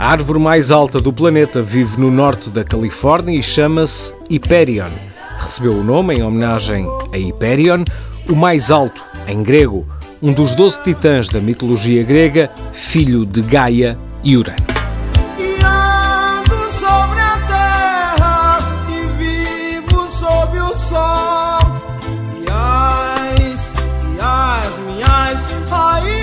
A árvore mais alta do planeta vive no norte da Califórnia e chama-se Hyperion. Recebeu o nome em homenagem a Hyperion, o mais alto em grego, um dos doze titãs da mitologia grega, filho de Gaia e Urano. sol. As, as minhas raízes.